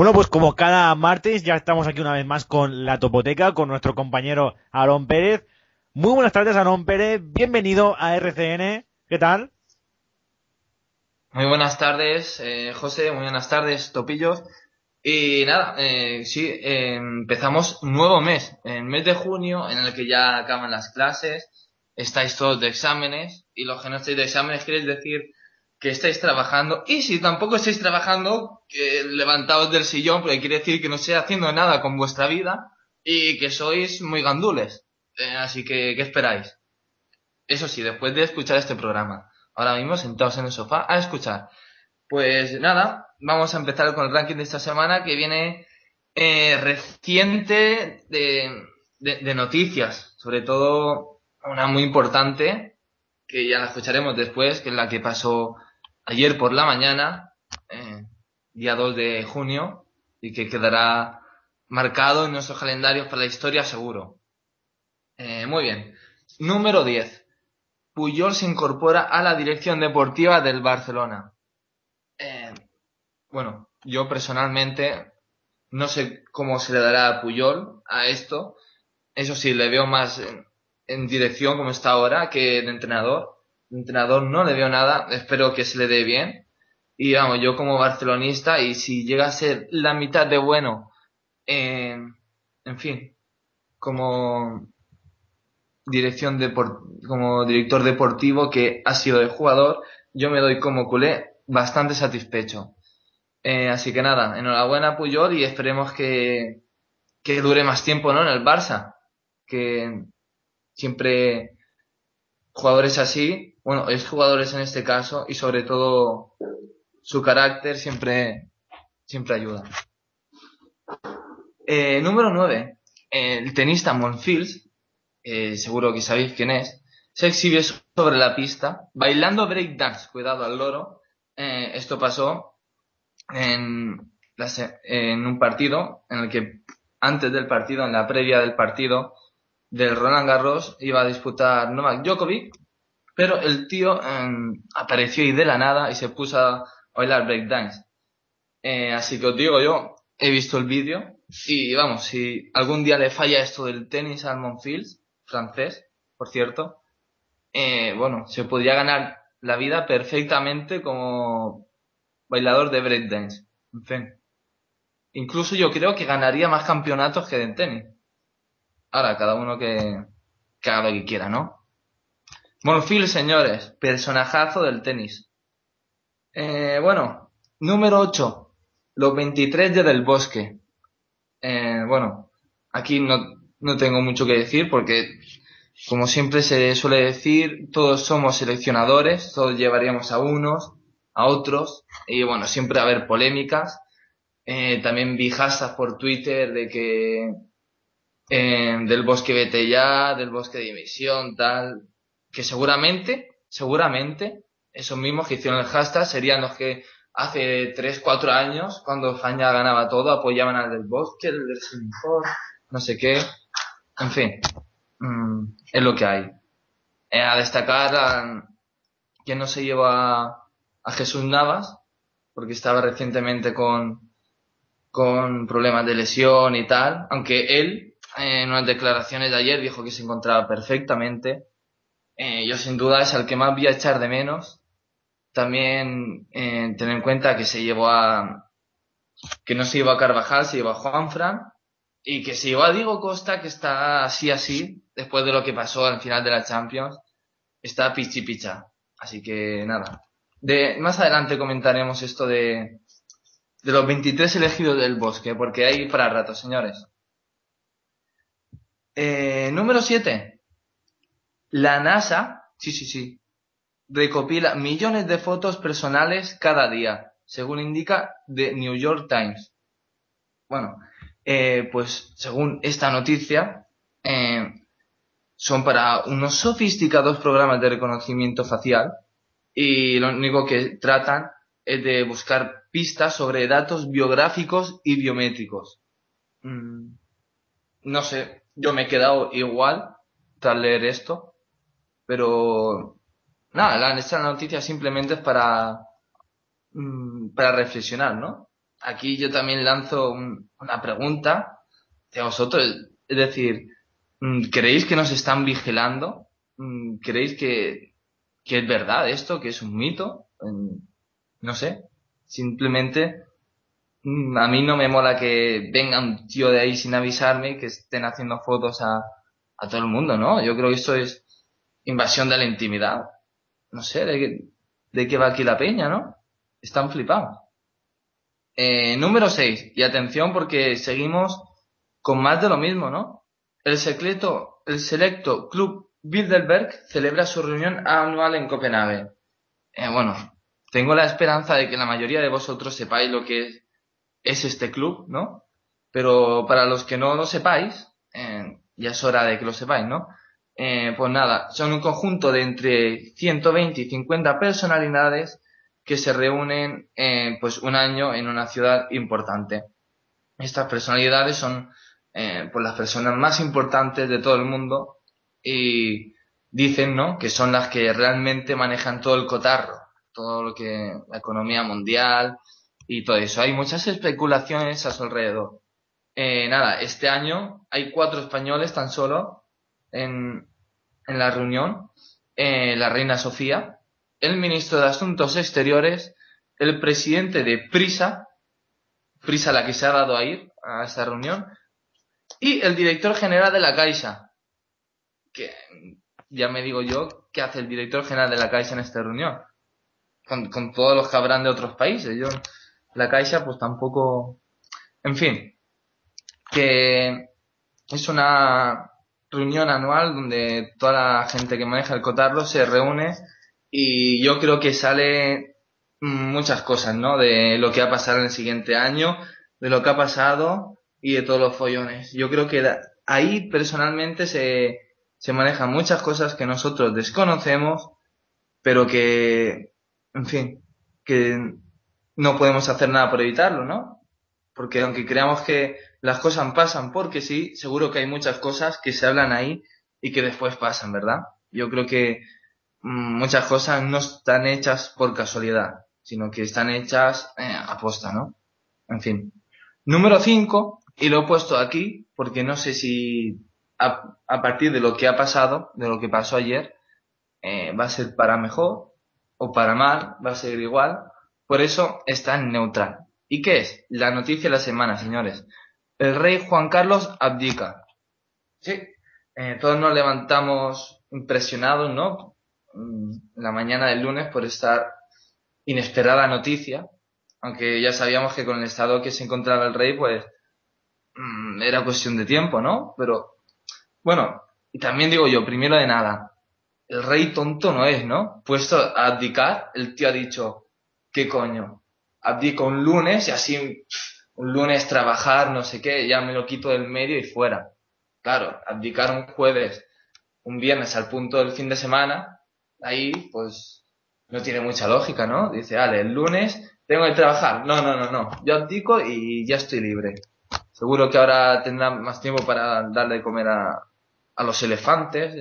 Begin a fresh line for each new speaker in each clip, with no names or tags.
Bueno, pues como cada martes ya estamos aquí una vez más con la Topoteca, con nuestro compañero Aarón Pérez. Muy buenas tardes, Aarón Pérez. Bienvenido a RCN. ¿Qué tal?
Muy buenas tardes, eh, José. Muy buenas tardes, Topillos. Y nada, eh, sí, eh, empezamos un nuevo mes, el mes de junio, en el que ya acaban las clases, estáis todos de exámenes, y los que no estáis de exámenes queréis decir que estáis trabajando, y si tampoco estáis trabajando, que levantaos del sillón, porque quiere decir que no estáis haciendo nada con vuestra vida, y que sois muy gandules. Eh, así que, ¿qué esperáis? Eso sí, después de escuchar este programa, ahora mismo sentados en el sofá a escuchar. Pues nada, vamos a empezar con el ranking de esta semana que viene eh, reciente de, noticias, sobre todo una muy importante que ya la escucharemos después, que es la que pasó ayer por la mañana, eh, día 2 de junio, y que quedará marcado en nuestros calendarios para la historia seguro. Eh, muy bien. Número 10. Puyol se incorpora a la dirección deportiva del Barcelona. Eh, bueno, yo personalmente no sé cómo se le dará a Puyol a esto. Eso sí, le veo más en, dirección como está ahora que de entrenador. De entrenador no le veo nada. Espero que se le dé bien. Y vamos, yo como barcelonista, y si llega a ser la mitad de bueno, en fin, como dirección como director deportivo que ha sido de jugador, yo me doy como culé bastante satisfecho. Eh, así que nada, enhorabuena Puyol y esperemos que, que dure más tiempo ¿no? en el Barça. Que siempre jugadores así, bueno, es jugadores en este caso y sobre todo su carácter siempre, siempre ayuda. Eh, número 9. El tenista Monfils, eh, seguro que sabéis quién es, se exhibe sobre la pista bailando breakdance, cuidado al loro, eh, esto pasó en, en un partido en el que antes del partido, en la previa del partido del Roland Garros, iba a disputar Novak Djokovic, pero el tío em, apareció y de la nada y se puso a bailar breakdance. Eh, así que os digo yo, he visto el vídeo y vamos, si algún día le falla esto del tenis al Monfils, francés, por cierto, eh, bueno, se podría ganar la vida perfectamente como bailador de breakdance. En fin. Incluso yo creo que ganaría más campeonatos que de tenis. Ahora, cada uno que, que haga lo que quiera, ¿no? Monfil, señores, personajazo del tenis. Eh, bueno, número 8. Los 23 de Del Bosque. Eh, bueno, aquí no, no tengo mucho que decir porque como siempre se suele decir, todos somos seleccionadores, todos llevaríamos a unos, a otros, y bueno, siempre va a haber polémicas. Eh, también vi hashtags por Twitter de que eh, del bosque vete ya, del bosque de dimisión, tal, que seguramente, seguramente, esos mismos que hicieron el hashtag serían los que hace 3, 4 años, cuando España ganaba todo, apoyaban al del bosque, el del mejor, no sé qué, en fin. Mm, es lo que hay. Eh, a destacar que no se lleva a Jesús Navas, porque estaba recientemente con, con problemas de lesión y tal, aunque él en unas declaraciones de ayer dijo que se encontraba perfectamente. Eh, yo sin duda es al que más voy a echar de menos. También eh, tener en cuenta que se llevó a que no se llevó a Carvajal, se llevó a Juanfran y que se llevó a Diego Costa que está así así después de lo que pasó al final de la Champions, está pichi picha. Así que nada. De, más adelante comentaremos esto de, de los 23 elegidos del bosque, porque hay para rato, señores. Eh, número 7. La NASA, sí, sí, sí, recopila millones de fotos personales cada día, según indica The New York Times. Bueno, eh, pues según esta noticia, eh, son para unos sofisticados programas de reconocimiento facial y lo único que tratan es de buscar pistas sobre datos biográficos y biométricos. Mm, no sé, yo me he quedado igual tras leer esto, pero nada, esta noticia simplemente es para, mm, para reflexionar, ¿no? aquí yo también lanzo una pregunta de vosotros. Es decir, mm, ¿creéis que nos están vigilando? Mm, ¿Creéis que, que es verdad esto, que es un mito? No sé. Simplemente a mí no me mola que venga un tío de ahí sin avisarme y que estén haciendo fotos a, a todo el mundo, ¿no? Yo creo que esto es invasión de la intimidad. No sé, de qué, de va aquí la peña, ¿no? Están flipados. Eh, número 6. Y atención porque seguimos con más de lo mismo, ¿no? El secreto, el selecto Club Bilderberg celebra su reunión anual en Copenhague. Eh, bueno, tengo la esperanza de que la mayoría de vosotros sepáis lo que es, es este club, ¿no? Pero para los que no lo sepáis, eh, ya es hora de que lo sepáis, ¿no? Eh, pues nada, son un conjunto de entre 120 y 50 personalidades que se reúnen eh, pues un año en una ciudad importante. Estas personalidades son eh, pues las personas más importantes de todo el mundo y dicen ¿no? que son las que realmente manejan todo el cotarro, todo lo que la economía mundial y todo eso. Hay muchas especulaciones a su alrededor. Eh, nada, este año hay cuatro españoles tan solo en, en la reunión. Eh, la reina Sofía, el ministro de Asuntos Exteriores, el presidente de Prisa, Prisa la que se ha dado a ir a esta reunión, y el director general de la Caixa, que ya me digo yo, ¿qué hace el director general de la Caixa en esta reunión? Con, con todos los que habrán de otros países. Yo, la Caixa, pues tampoco. En fin, que es una reunión anual donde toda la gente que maneja el cotarro se reúne y yo creo que sale muchas cosas, ¿no? De lo que ha pasado en el siguiente año, de lo que ha pasado y de todos los follones. Yo creo que ahí personalmente se, se manejan muchas cosas que nosotros desconocemos, pero que, en fin, que no podemos hacer nada por evitarlo, ¿no? Porque aunque creamos que las cosas pasan porque sí, seguro que hay muchas cosas que se hablan ahí y que después pasan, ¿verdad? Yo creo que mm, muchas cosas no están hechas por casualidad, sino que están hechas eh, a posta, ¿no? En fin. Número 5, y lo he puesto aquí porque no sé si a, a, partir de lo que ha pasado, de lo que pasó ayer, eh, va a ser para mejor o para mal, va a ser igual. Por eso está en neutral. ¿Y qué es? La noticia de la semana, señores. El rey Juan Carlos abdica. Sí, eh, todos nos levantamos impresionados, ¿no? Mm, la mañana del lunes por esta inesperada noticia, aunque ya sabíamos que con el estado que se encontraba el rey, pues Mm, era cuestión de tiempo, ¿no? Pero, bueno, y también digo yo, primero de nada, el rey tonto no es, ¿no? Puesto a abdicar, el tío ha dicho, ¿qué coño? Abdico un lunes y así un lunes trabajar, no sé qué, ya me lo quito del medio y fuera. Claro, abdicar un jueves, un viernes al punto del fin de semana, ahí pues no tiene mucha lógica, ¿no? Dice, vale, el lunes tengo que trabajar. No, no, no, no. Yo abdico y ya estoy libre. Seguro que ahora tendrá más tiempo para darle de comer a, a los elefantes,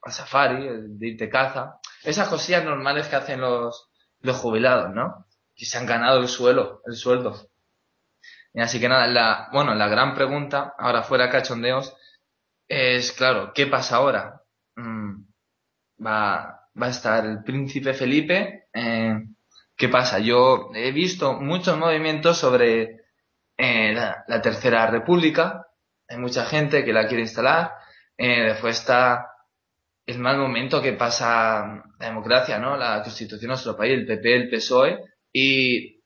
a safari, de irte caza. Esas cosillas normales que hacen los, los jubilados, ¿no? Que se han ganado el suelo, el sueldo. Así que nada, la, bueno, la gran pregunta, ahora fuera cachondeos, es claro, ¿qué pasa ahora? Mm, va, va a estar el príncipe Felipe, eh, ¿qué pasa? Yo he visto muchos movimientos sobre eh, la, Tercera República, hay mucha gente que la quiere instalar, eh, después está el mal momento que pasa la democracia, ¿no? La constitución de nuestro país, el PP, el PSOE, y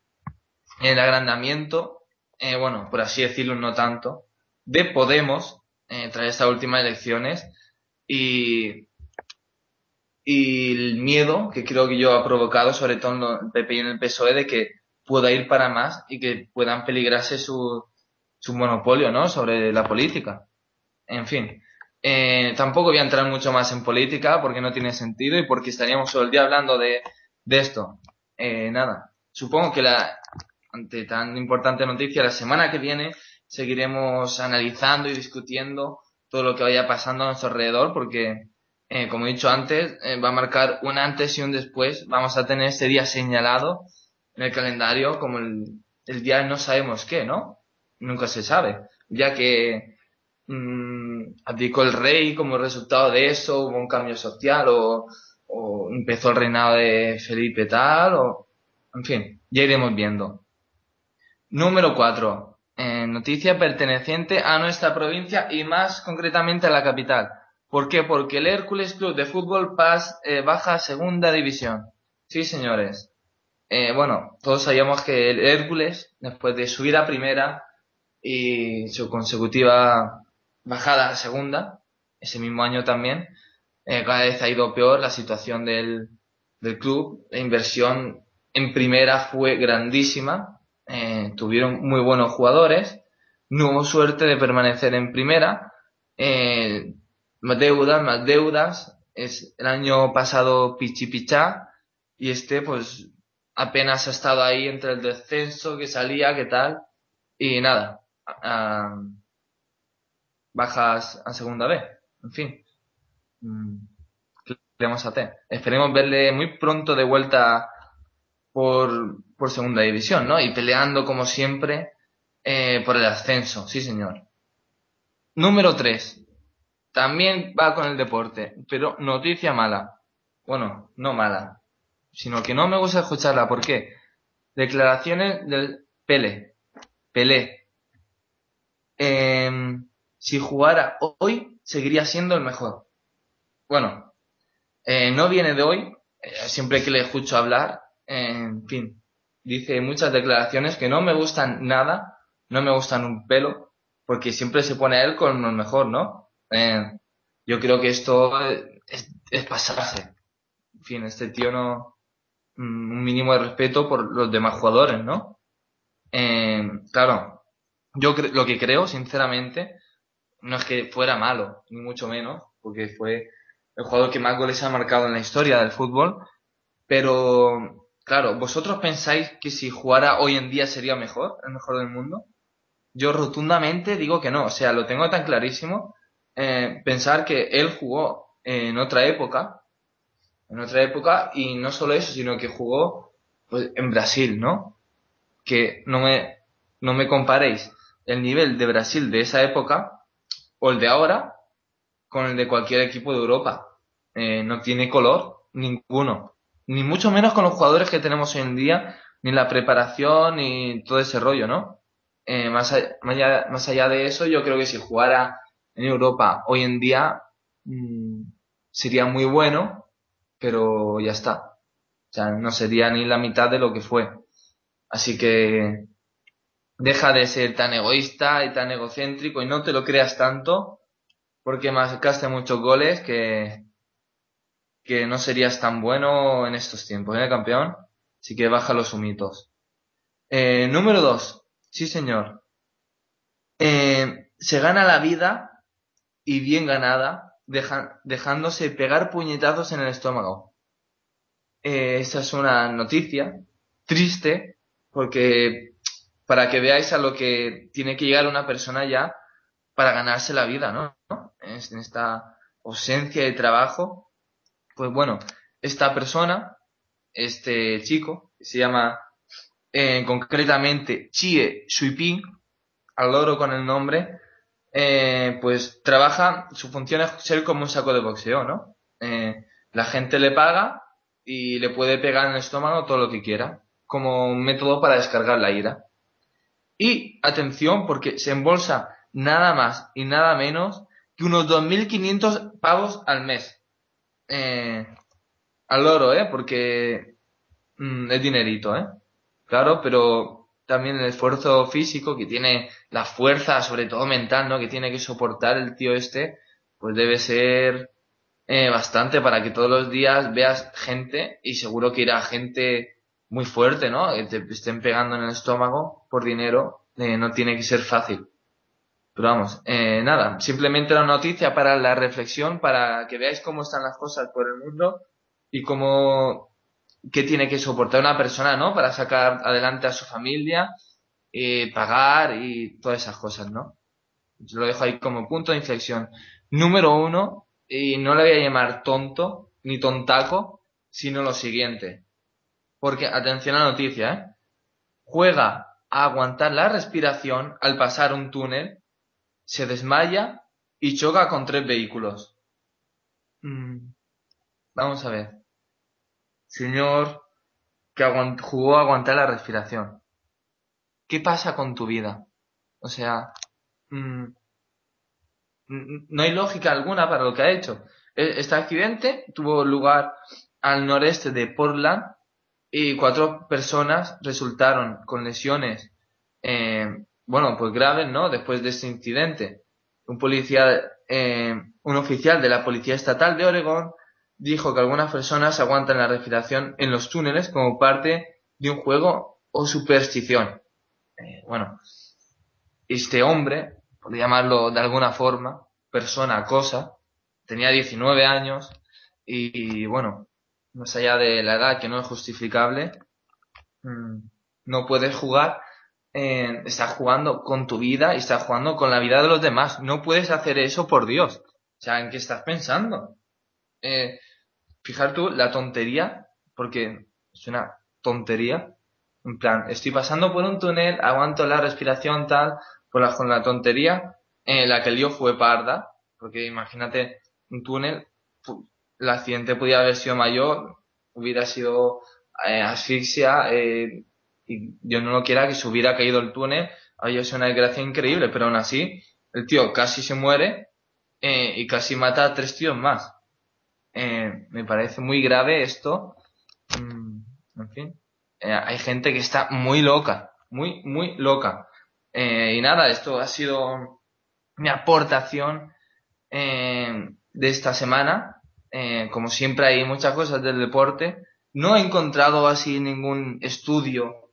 el agrandamiento, eh, bueno, por así decirlo, no tanto, de Podemos, eh, tras estas últimas elecciones, y, el miedo que creo que yo ha provocado, sobre todo en el PP y en el PSOE, de que pueda ir para más y que puedan peligrarse su, su monopolio, ¿no? Sobre la política. En fin. Eh, tampoco voy a entrar mucho más en política porque no tiene sentido y porque estaríamos todo el día hablando de, de esto. Eh, nada. Supongo que la, ante tan importante noticia, la semana que viene seguiremos analizando y discutiendo todo lo que vaya pasando a nuestro alrededor porque, eh, como he dicho antes, eh, va a marcar un antes y un después. Vamos a tener este día señalado en el calendario como el, día no sabemos qué, ¿no? Nunca se sabe. Ya que mmm, abdicó el rey como resultado de eso, hubo un cambio social o empezó el reinado de Felipe tal, o, en fin, ya iremos viendo. Número 4. Eh, noticia perteneciente a nuestra provincia y más concretamente a la capital. ¿Por qué? Porque el Hércules Club de Fútbol Paz eh, baja a segunda división. Sí, señores. Eh, bueno, todos sabíamos que el Hércules, después de subir a primera y su consecutiva bajada a segunda, ese mismo año también, eh, cada vez ha ido peor la situación del, del club. La inversión en primera fue grandísima. Tuvieron muy buenos jugadores. No hubo suerte de permanecer en primera. Eh, más deudas, más deudas. Es el año pasado pichi pichá y este pues apenas ha estado ahí entre el descenso que salía, qué tal y nada. bajas a segunda vez. En fin. Mm, ¿Qué vamos a hacer? Esperemos verle muy pronto de vuelta por, por segunda división, ¿no? Y peleando como siempre eh, por el ascenso, sí señor. Número 3. También va con el deporte, pero noticia mala. Bueno, no mala, sino que no me gusta escucharla. ¿Por qué? Declaraciones del Pele. Pelé. Eh, si jugara hoy, seguiría siendo el mejor. Bueno, eh, no viene de hoy. Eh, siempre que le escucho hablar, en fin, dice muchas declaraciones que no me gustan nada, no me gustan un pelo, porque siempre se pone a él con lo mejor, ¿no? Eh, yo creo que esto es, pasarse. En fin, este tío no, mm, un mínimo de respeto por los demás jugadores, ¿no? Eh, claro, yo lo que creo, sinceramente, no es que fuera malo, ni mucho menos, porque fue el jugador que más goles ha marcado en la historia del fútbol, pero claro, ¿vosotros pensáis que si jugara hoy en día sería mejor, el mejor del mundo? Yo rotundamente digo que no, o sea, lo tengo tan clarísimo. Eh, pensar que él jugó en otra época, en otra época, y no solo eso, sino que jugó pues, en Brasil, ¿no? Que no me, no me comparéis el nivel de Brasil de esa época o el de ahora con el de cualquier equipo de Europa. Eh, no tiene color ninguno. Ni mucho menos con los jugadores que tenemos hoy en día, ni la preparación, ni todo ese rollo, ¿no? Eh, más, allá, más, allá, de eso, yo creo que si jugara en Europa hoy en día, mmm, sería muy bueno, pero ya está. O sea, no sería ni la mitad de lo que fue. Así que deja de ser tan egoísta y tan egocéntrico y no te lo creas tanto porque marcaste muchos goles que, que no serías tan bueno en estos tiempos, ¿eh, campeón? Así que baja los humitos. Eh, número dos. Sí, señor. Eh, se gana la vida y bien ganada dejándose pegar puñetazos en el estómago. Eh, esa es una noticia triste porque para que veáis a lo que tiene que llegar una persona ya para ganarse la vida, ¿no? En esta ausencia de trabajo. Pues bueno, esta persona, este chico, que se llama eh, concretamente Chie Shuiping, al loro con el nombre, eh, pues trabaja, su función es ser como un saco de boxeo, ¿no? Eh, la gente le paga y le puede pegar en el estómago todo lo que quiera, como un método para descargar la ira. Y atención, porque se embolsa nada más y nada menos que unos 2.500 pavos al mes. Eh, al oro, ¿eh? Porque mm, es dinerito, ¿eh? Claro, pero también el esfuerzo físico que tiene, la fuerza, sobre todo mental, ¿no? Que tiene que soportar el tío este, pues debe ser eh, bastante para que todos los días veas gente y seguro que irá gente muy fuerte, ¿no? Que te estén pegando en el estómago por dinero, eh, no tiene que ser fácil. Pero vamos, eh, nada, simplemente una noticia para la reflexión, para que veáis cómo están las cosas por el mundo y cómo, qué tiene que soportar una persona, ¿no? Para sacar adelante a su familia, y pagar y todas esas cosas, ¿no? Lo dejo ahí como punto de inflexión. Número uno, y no le voy a llamar tonto ni tontaco, sino lo siguiente. Porque, atención a la noticia, ¿eh? Juega a aguantar la respiración al pasar un túnel, se desmaya y choca con tres vehículos. Mm, vamos a ver. Señor que jugó a aguantar la respiración. ¿Qué pasa con tu vida? O sea, mm, no hay lógica alguna para lo que ha hecho. E, este accidente tuvo lugar al noreste de Portland y cuatro personas resultaron con lesiones, eh, bueno, pues graves, ¿no? Después de este incidente. Un policía, eh, un oficial de la Policía Estatal de Oregón dijo que algunas personas aguantan la respiración en los túneles como parte de un juego o superstición. Eh, bueno, este hombre, por llamarlo de alguna forma, persona, cosa, tenía 19 años y, bueno, más allá de la edad que no es justificable, mm, no puedes jugar, eh, estás jugando con tu vida y estás jugando con la vida de los demás. No puedes hacer eso por Dios. O sea, ¿en qué estás pensando? Eh, fijar tú la tontería, porque es una tontería. En plan, estoy pasando por un túnel, aguanto la respiración tal, por la, con la tontería, eh, la que lío fue parda, porque imagínate un túnel, el accidente podía haber sido mayor, hubiera sido asfixia, eh, y yo no lo quiera que se hubiera caído el túnel, había sido una desgracia increíble, pero aún así, el tío casi se muere eh, y casi mata a tres tíos más. Eh, me parece muy grave esto. Mm, en fin, eh, hay gente que está muy loca, muy, muy loca. y nada, esto ha sido mi aportación de esta semana. como siempre hay muchas cosas del deporte. No he encontrado así ningún estudio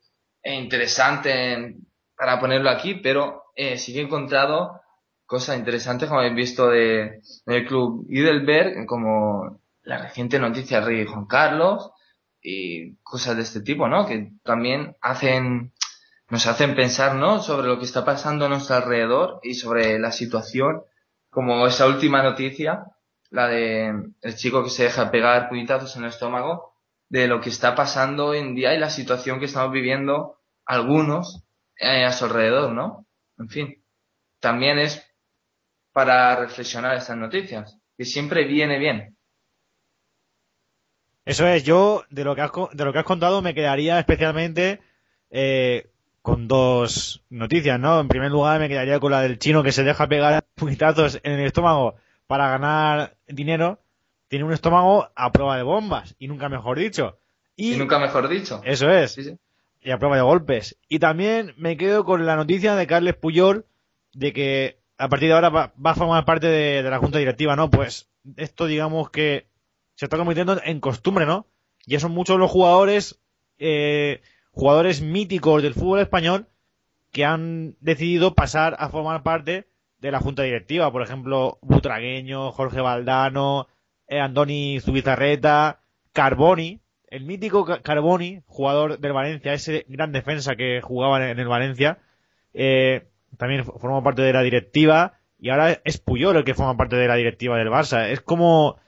interesante para ponerlo aquí, pero sí que he encontrado cosas interesantes como habéis visto de, del club Heidelberg, como la reciente noticia del rey Juan Carlos y cosas de este tipo, ¿no? Que también hacen, nos hacen pensar, ¿no? Sobre lo que está pasando a nuestro alrededor y sobre la situación, como esa última noticia, la de el chico que se deja pegar puñetazos en el estómago, de lo que está pasando hoy en día y la situación que estamos viviendo algunos eh, a su alrededor, ¿no? En fin, también es para reflexionar estas noticias, que siempre viene bien.
Eso es, yo de lo que has, de lo que has contado me quedaría especialmente eh, con dos noticias, ¿no? En primer lugar me quedaría con la del chino que se deja pegar puñetazos en el estómago para ganar dinero. Tiene un estómago a prueba de bombas, y nunca mejor dicho.
Y, nunca mejor dicho.
Eso es. Y a prueba de golpes. Y también me quedo con la noticia de Carles Puyol de que a partir de ahora va, a formar parte de, la junta directiva, ¿no? Pues esto digamos que se está convirtiendo en costumbre, ¿no? Ya son muchos los jugadores, eh, jugadores míticos del fútbol español que han decidido pasar a formar parte de la junta directiva. Por ejemplo, Butragueño, Jorge Valdano, eh, Andoni Zubizarreta, Carboni, el mítico Carboni, jugador del Valencia, ese gran defensa que jugaba en el Valencia, eh, también forma parte de la directiva y ahora es Puyol el que forma parte de la directiva del Barça. Es como,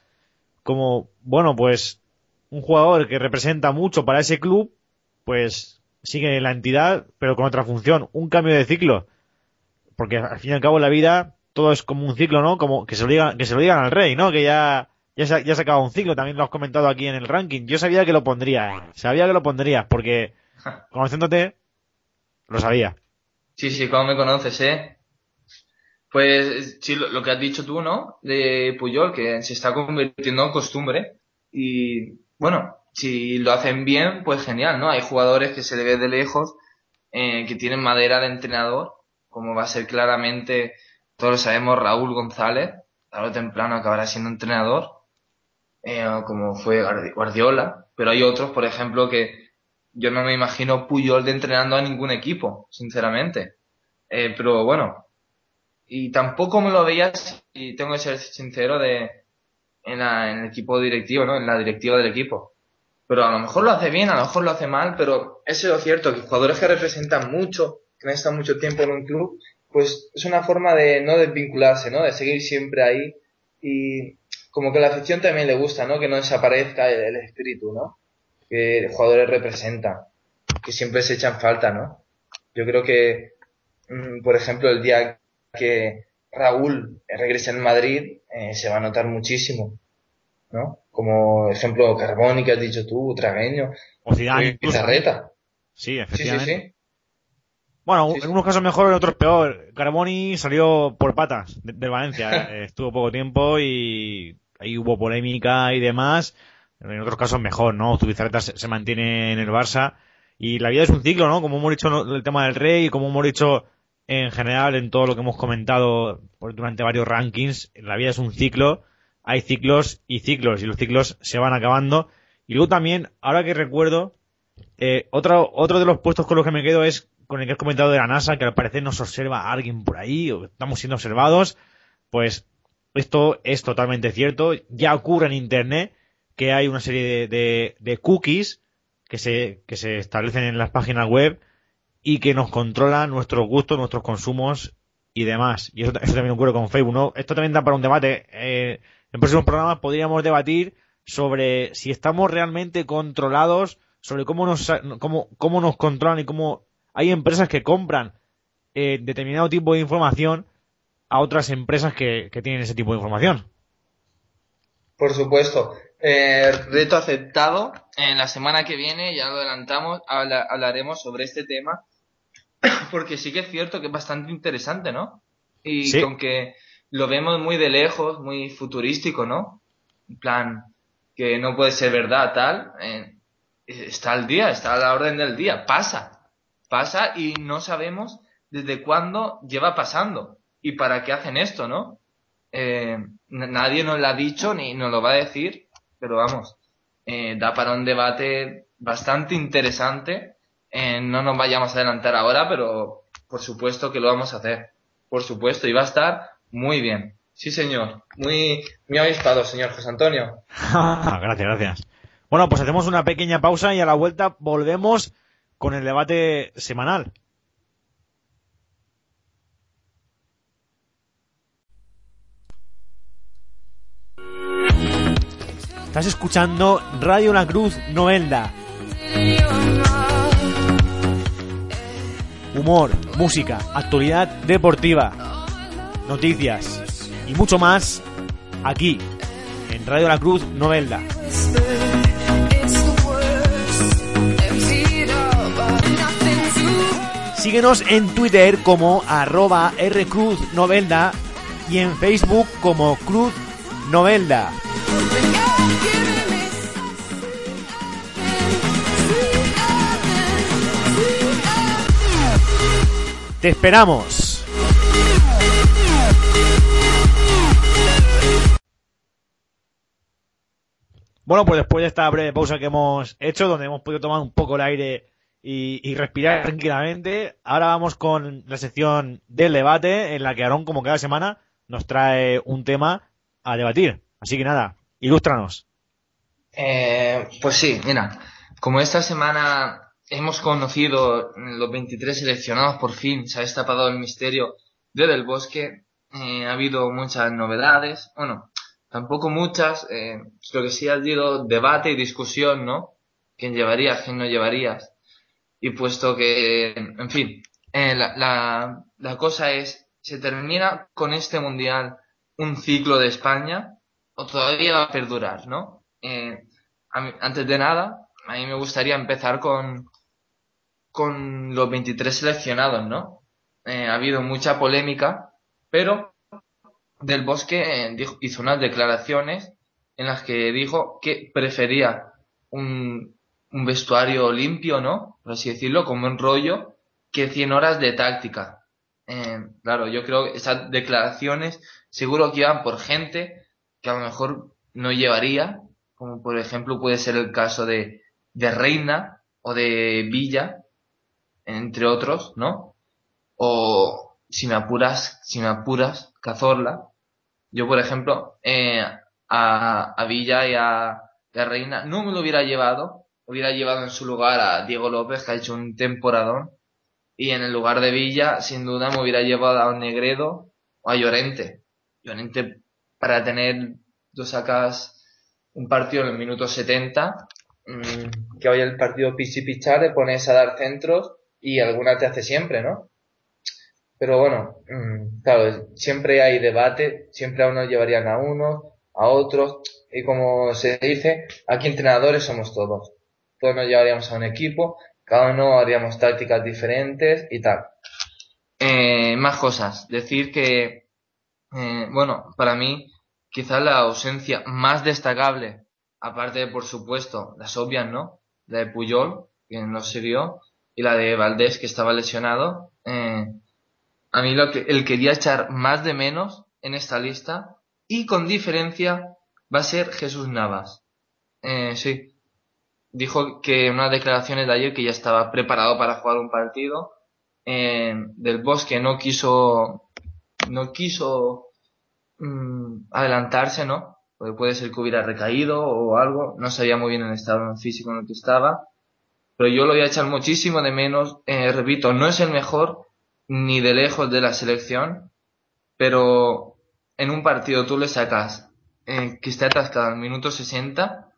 como, bueno, pues un jugador que representa mucho para ese club, pues sigue en la entidad, pero con otra función, un cambio de ciclo. Porque al fin y al cabo en la vida todo es como un ciclo, ¿no? Como que se lo digan, que se lo digan al rey, ¿no? Que ya, ya se, ya se acaba un ciclo, también lo has comentado aquí en el ranking. Yo sabía que lo pondría, sabía que lo pondrías, porque conociéndote, lo sabía.
Sí, sí, ¿cómo me conoces, eh? Pues sí, lo, que has dicho tú, ¿no? De Puyol, que se está convirtiendo en costumbre. Y bueno, si lo hacen bien, pues genial, ¿no? Hay jugadores que se le ve de lejos, eh, que tienen madera de entrenador, como va a ser claramente, todos lo sabemos, Raúl González, tarde o temprano acabará siendo entrenador, eh, como fue Guardiola, pero hay otros, por ejemplo, que yo no me imagino Puyol de entrenando a ningún equipo, sinceramente. Eh, pero bueno, y tampoco me lo veías, y tengo que ser sincero, de en, el equipo directivo, ¿no? En la directiva del equipo. Pero a lo mejor lo hace bien, a lo mejor lo hace mal, pero eso es lo cierto, que jugadores que representan mucho, que estado mucho tiempo en un club, pues es una forma de no desvincularse, ¿no? De seguir siempre ahí y como que a la afición también le gusta, ¿no? Que no desaparezca el espíritu, ¿no? que jugadores representan, que siempre se echan falta, ¿no? Yo creo que, mm, por ejemplo, el día que Raúl regrese en Madrid, eh, se va a notar muchísimo, ¿no? Como ejemplo Carboni que has dicho tú, Tragueño,
O Zidane. incluso.
Pizarreta.
Sí,
Sí, sí,
efectivamente.
sí.
Bueno,
Sí, sí.
en unos casos mejor, en otros peor. Carboni salió por patas de- del Valencia. eh, Estuvo poco tiempo y ahí hubo polémica y demás. En otros casos mejor, ¿no? Zubizarreta se, mantiene en el Barça. Y la vida es un ciclo, ¿no? Como hemos dicho el tema del Rey como hemos dicho en general en todo lo que hemos comentado durante varios rankings, la vida es un ciclo. Hay ciclos y ciclos y los ciclos se van acabando. Y luego también, ahora que recuerdo, eh, otro, otro de los puestos con los que me quedo es con el que has comentado de la NASA, que al parecer nos observa alguien por ahí, o estamos siendo observados. Pues esto es totalmente cierto. Ya ocurre en Internet que hay una serie de, de- cookies que se, que se establecen en las páginas web y que nos controlan nuestros gustos, nuestros consumos y demás. Y eso, eso también ocurre con Facebook, ¿no? Esto también da para un debate. Eh, en próximos programas podríamos debatir sobre si estamos realmente controlados, sobre cómo nos, cómo, cómo nos controlan y cómo hay empresas que compran eh, determinado tipo de información a otras empresas que, que tienen ese tipo de información.
Por supuesto. Eh, reto aceptado. En la semana que viene, ya lo adelantamos, habla- hablaremos sobre este tema. Porque sí que es cierto que es bastante interesante, ¿no? Y
Sí.
que aunque lo vemos muy de lejos, muy futurístico, ¿no? En plan, que no puede ser verdad, tal. eh, está al día, está a la orden del día. Pasa. Pasa y no sabemos desde cuándo lleva pasando. Y para qué hacen esto, ¿no? Eh, nadie nos lo ha dicho ni nos lo va a decir, pero vamos, eh, da para un debate bastante interesante. Eh, no nos vayamos a adelantar ahora, pero por supuesto que lo vamos a hacer. Por supuesto, y va a estar muy bien. Sí, señor. Muy, muy avispado, señor José Antonio.
gracias, gracias. Bueno, pues hacemos una pequeña pausa y a la vuelta volvemos con el debate semanal. Estás escuchando Radio La Cruz Novelda. Humor, música, actualidad deportiva, noticias y mucho más aquí en Radio La Cruz Novelda. Síguenos en Twitter como arroba rcruznovelda y en Facebook como Cruz Novelda. Te esperamos. Bueno, pues después de esta breve pausa que hemos hecho, donde hemos podido tomar un poco el aire y, y respirar tranquilamente, ahora vamos con la sección del debate, en la que Aarón, como cada semana, nos trae un tema a debatir. Así que nada, ilústranos.
Eh, pues sí, mira, como esta semana hemos conocido los 23 seleccionados por fin, se ha destapado el misterio de Del Bosque, eh, ha habido muchas novedades, bueno, tampoco muchas, eh, lo que sí ha habido debate y discusión, ¿no? ¿Quién llevarías, quién no llevarías? Y puesto que, en fin, eh, la, la, cosa es, ¿se termina con este mundial un ciclo de España o todavía va a perdurar, ¿no? Eh, antes de nada, a mí me gustaría empezar con, con los 23 seleccionados, ¿no? Eh, ha habido mucha polémica, pero Del Bosque eh, dijo- hizo unas declaraciones en las que dijo que prefería un, un vestuario limpio, ¿no? Por así decirlo, con buen rollo, que 100 horas de táctica. Eh, claro, yo creo que esas declaraciones seguro que iban por gente que a lo mejor no llevaría, como por ejemplo puede ser el caso de, de Reina o de Villa, entre otros, ¿no? O si me apuras, si me apuras, Cazorla. Yo, por ejemplo, eh, a, Villa y a, y Reina no me lo hubiera llevado, hubiera llevado en su lugar a Diego López, que ha hecho un temporadón, y en el lugar de Villa, sin duda, me hubiera llevado a Negredo o a Llorente. Llorente, para tener, tú sacas un partido en el minuto 70, mm, que vaya el partido pichi pichar, te pones a dar centros y alguna te hace siempre, ¿no? Pero bueno, mm, claro, siempre hay debate, siempre a unos llevarían a uno, a otros, y como se dice, aquí entrenadores somos todos. Todos nos llevaríamos a un equipo, cada uno haríamos tácticas diferentes y tal. Eh, más cosas. Decir que, eh, bueno, para mí, quizás la ausencia más destacable, aparte de, por supuesto, las obvias, ¿no? La de Puyol, que no se vio, y la de Valdés, que estaba lesionado. Eh, a mí lo que él quería echar más de menos en esta lista, y con diferencia, va a ser Jesús Navas. Eh, sí. Dijo que en unas declaraciones de ayer que ya estaba preparado para jugar un partido. Eh, del Bosque no quiso, no quiso mm, adelantarse, ¿no? Porque puede ser que hubiera recaído o algo. No sabía muy bien el estado físico en el que estaba. Pero yo lo voy a echar muchísimo de menos. Eh, repito, no es el mejor ni de lejos de la selección. Pero en un partido tú le sacas eh, que esté atascado al minuto 60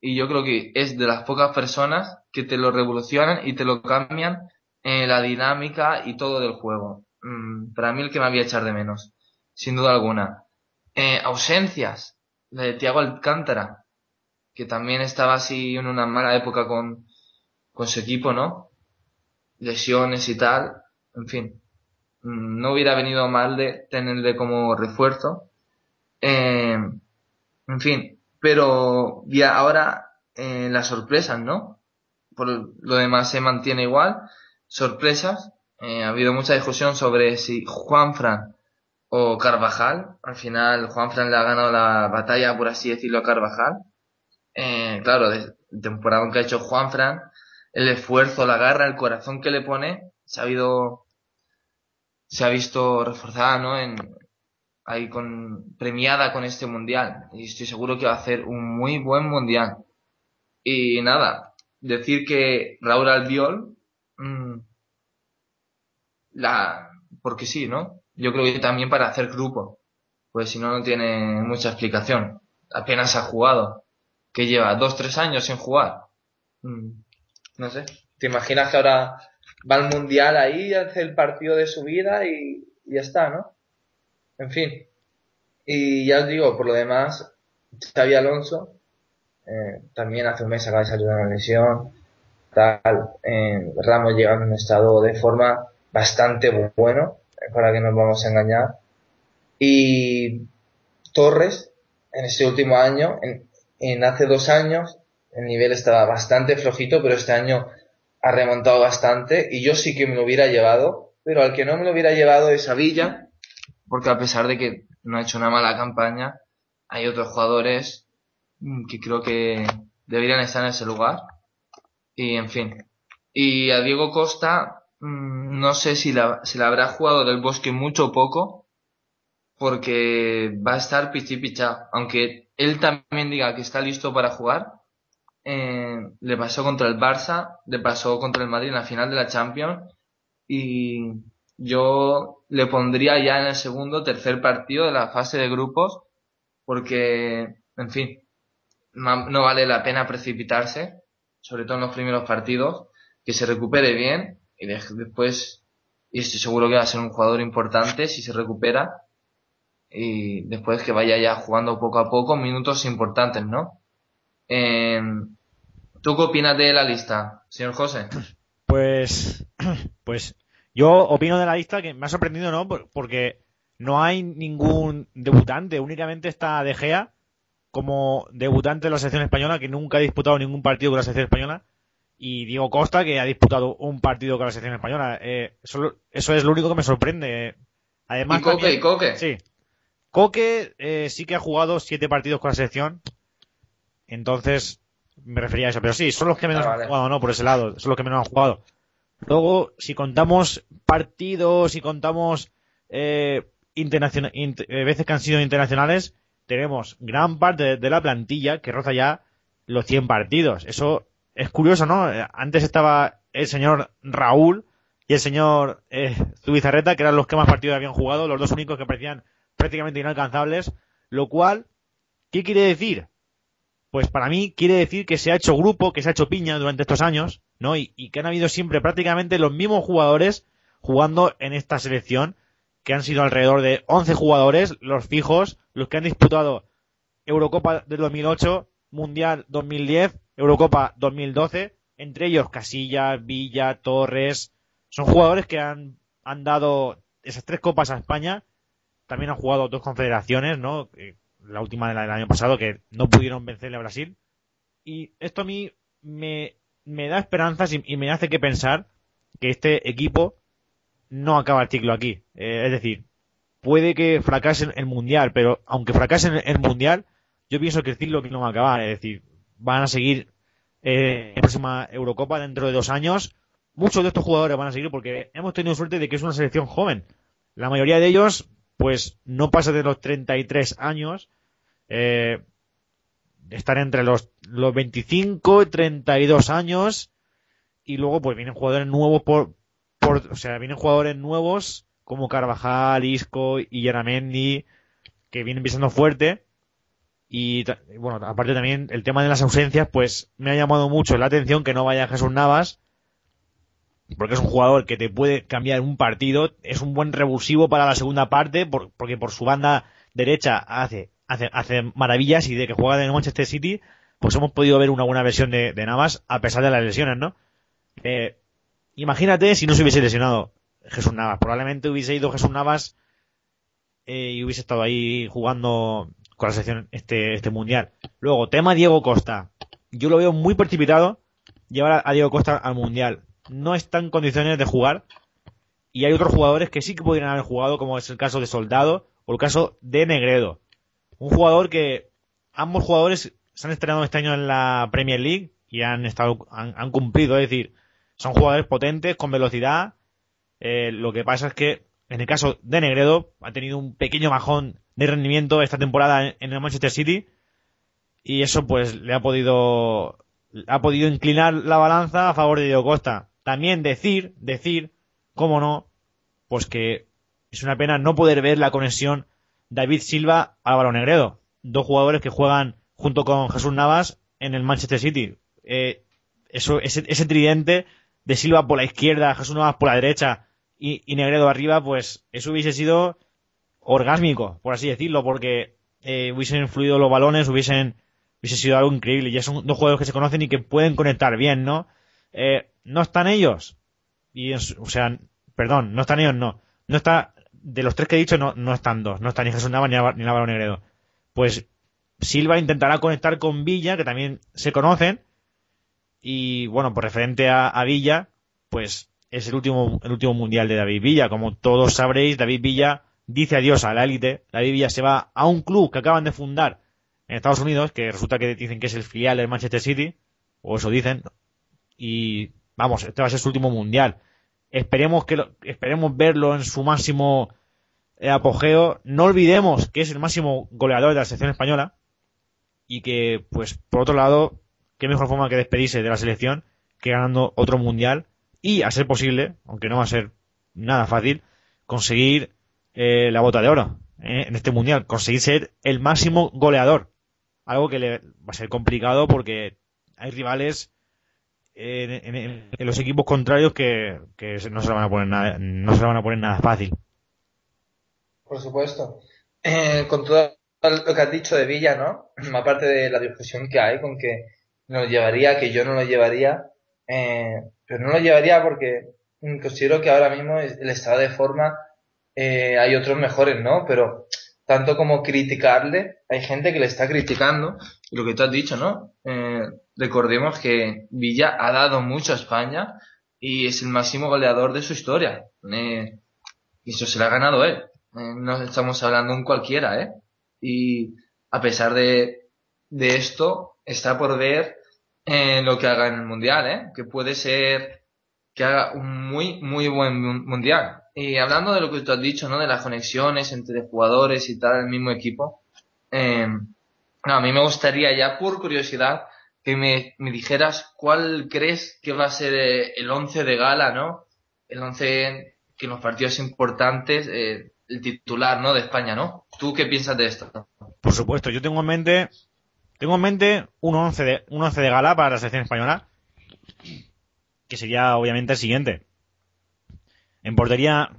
y yo creo que es de las pocas personas que te lo revolucionan y te lo cambian eh, la dinámica y todo del juego. Mm, para mí el que me había echar de menos, sin duda alguna. Eh, ausencias, la de Tiago Alcántara, que también estaba así en una mala época con, con su equipo, ¿no? Lesiones y tal, en fin. Mm, no hubiera venido mal de tenerle como refuerzo. Eh, en fin, pero ya ahora eh, las sorpresas, ¿no? Por lo demás se mantiene igual. Sorpresas. Eh, ha habido mucha discusión sobre si Juanfran o Carvajal. Al final Juanfran le ha ganado la batalla, por así decirlo, a Carvajal. Eh, claro, de temporada que ha hecho Juanfran, el esfuerzo, la garra, el corazón que le pone, se ha habido, se ha visto reforzada, ¿no? En, ahí con, premiada con este mundial. Y estoy seguro que va a hacer un muy buen mundial. Y nada, decir que Raúl Albiol, mmm, la, porque sí, ¿no? Yo creo que también para hacer grupo, pues si no, no tiene mucha explicación. Apenas ha jugado, que lleva dos, tres años sin jugar. Mm, no sé. ¿Te imaginas que ahora va al mundial ahí, hace el partido de su vida y, ya está, ¿no? En fin. Y ya os digo, por lo demás, Xavi Alonso, eh, también hace un mes acaba de salir de una lesión, tal, eh, Ramos llega en un estado de forma bastante bueno, eh, para que nos vamos a engañar. Y Torres, en este último año, en, en hace dos años, el nivel estaba bastante flojito, pero este año ha remontado bastante y yo sí que me lo hubiera llevado, pero al que no me lo hubiera llevado es a Villa, porque a pesar de que no ha hecho una mala campaña, hay otros jugadores mm, que creo que deberían estar en ese lugar. Y en fin. Y a Diego Costa, mm, no sé si la, si la habrá jugado del bosque mucho o poco, porque va a estar pichi picha. Aunque él también diga que está listo para jugar, eh, le pasó contra el Barça, le pasó contra el Madrid en la final de la Champions, y yo le pondría ya en el segundo, tercer partido de la fase de grupos, porque, en fin, no vale la pena precipitarse, sobre todo en los primeros partidos, que se recupere bien y después, y estoy seguro que va a ser un jugador importante si se recupera, y después que vaya ya jugando poco a poco minutos importantes, ¿no? Eh, ¿Tú qué opinas de la lista, señor José?
Pues, pues yo opino de la lista que me ha sorprendido, ¿no? Porque no hay ningún debutante, únicamente está De Gea como debutante de la selección española que nunca ha disputado ningún partido con la selección española y Diego Costa que ha disputado un partido con la selección española. Eh, eso, eso, es lo único que me sorprende. Además,
¿Y Coque? ¿Y Coque?
Sí. Coque eh, sí que ha jugado siete partidos con la selección. Entonces, me refería a eso. Pero sí, son los que menos ah, vale. han jugado, ¿no? Por ese lado. Son los que menos han jugado. Luego, si contamos partidos, si contamos eh, eh, veces que han sido internacionales, tenemos gran parte de, de, la plantilla que roza ya los 100 partidos. Eso es curioso, ¿no? Antes estaba el señor Raúl y el señor eh, Zubizarreta, que eran los que más partidos habían jugado, los dos únicos que parecían prácticamente inalcanzables. Lo cual, ¿qué quiere decir? Pues para mí quiere decir que se ha hecho grupo, que se ha hecho piña durante estos años ¿no? Y, que han habido siempre prácticamente los mismos jugadores jugando en esta selección, que han sido alrededor de 11 jugadores, los fijos, los que han disputado Eurocopa del 2008, Mundial 2010, Eurocopa 2012, entre ellos Casillas, Villa, Torres, son jugadores que han, han dado esas tres copas a España, también han jugado dos confederaciones, ¿no? La última del año pasado que no pudieron vencerle a Brasil. Y esto a mí me, me da esperanzas y, me hace que pensar que este equipo no acaba el ciclo aquí. Eh, es decir, puede que fracase el mundial, pero aunque fracase el mundial, yo pienso que el ciclo no va a acabar. Es decir, van a seguir eh, la próxima Eurocopa dentro de dos años. Muchos de estos jugadores van a seguir porque hemos tenido suerte de que es una selección joven. La mayoría de ellos, pues, no pasa de los 33 años. Eh, están entre los, los 25 y 32 años. Y luego, pues, vienen jugadores nuevos por, por, o sea, vienen jugadores nuevos como Carvajal, Isco y Yaramendi, que vienen pisando fuerte. Y bueno, aparte también el tema de las ausencias, pues me ha llamado mucho la atención que no vaya Jesús Navas, porque es un jugador que te puede cambiar un partido, es un buen revulsivo para la segunda parte, porque por su banda derecha hace, hace, hace maravillas y de que juega en Manchester City, pues hemos podido ver una buena versión de, Navas a pesar de las lesiones, ¿no? Eh, imagínate si no se hubiese lesionado Jesús Navas, probablemente hubiese ido Jesús Navas eh, y hubiese estado ahí jugando con la selección este, este mundial. Luego, tema Diego Costa. Yo lo veo muy precipitado llevar a Diego Costa al mundial. No está en condiciones de jugar. Y hay otros jugadores que sí que podrían haber jugado, como es el caso de Soldado o el caso de Negredo. Un jugador que ambos jugadores se han estrenado este año en la Premier League y han estado, han, cumplido, es decir, son jugadores potentes, con velocidad. Eh, lo que pasa es que en el caso de Negredo ha tenido un pequeño bajón de rendimiento esta temporada en el Manchester City y eso pues le ha podido ha podido inclinar la balanza a favor de Diego Costa. También decir, decir, cómo no, pues que es una pena no poder ver la conexión David Silva Álvaro Negredo, dos jugadores que juegan junto con Jesús Navas en el Manchester City. Eh, eso, ese, tridente de Silva por la izquierda, Jesús Navas por la derecha y, Negredo arriba, pues eso hubiese sido orgásmico, por así decirlo, porque eh, hubiesen fluido los balones, hubiesen hubiese sido algo increíble. Ya son dos juegos que se conocen y que pueden conectar bien, ¿no? Eh, no están ellos. Y, o sea, perdón, no están ellos, no. No está, de los tres que he dicho, no, no están dos. No está ni Jesús Nava ni, ni Álvaro Negredo. Pues Silva intentará conectar con Villa, que también se conocen. Y bueno, por referente a, a Villa, pues es el último, el último mundial de David Villa. Como todos sabréis, David Villa dice adiós a la élite, la Villa se va a un club que acaban de fundar en Estados Unidos, que resulta que dicen que es el filial del Manchester City, o eso dicen, y vamos, este va a ser su último mundial. Esperemos que lo, esperemos verlo en su máximo eh, apogeo. No olvidemos que es el máximo goleador de la selección española y que, pues, por otro lado, qué mejor forma que despedirse de la selección que ganando otro mundial y, a ser posible, aunque no va a ser nada fácil, conseguir eh, la bota de oro eh, en este mundial, conseguir ser el máximo goleador. Algo que le va a ser complicado porque hay rivales en, los equipos contrarios que, no se van a poner nada, no se van a poner nada fácil.
Por supuesto. Eh, con todo lo que has dicho de Villa, ¿no? Aparte de la discusión que hay con que nos llevaría, que yo no lo llevaría, pero no lo llevaría porque considero que ahora mismo el estado de forma eh, hay otros mejores, ¿no? Pero tanto como criticarle, hay gente que le está criticando. Y lo que tú has dicho, ¿no? Eh, recordemos que Villa ha dado mucho a España y es el máximo goleador de su historia. Eh, eso se lo ha ganado él. no estamos hablando un cualquiera, ¿eh? Y a pesar de, de esto, está por ver lo que haga en el Mundial, ¿eh? Que puede ser que haga un muy, muy buen Mundial. Y hablando de lo que tú has dicho, ¿no? De las conexiones entre jugadores y tal, el mismo equipo. Eh, a mí me gustaría ya, por curiosidad, que me, dijeras cuál crees que va a ser eh, el once de gala, ¿no? El once que en los partidos importantes, eh, el titular, ¿no? De España, ¿no? ¿Tú qué piensas de esto?
Por supuesto, yo tengo en mente, tengo en mente un once de, un once de gala para la selección española. que sería obviamente el siguiente. En portería,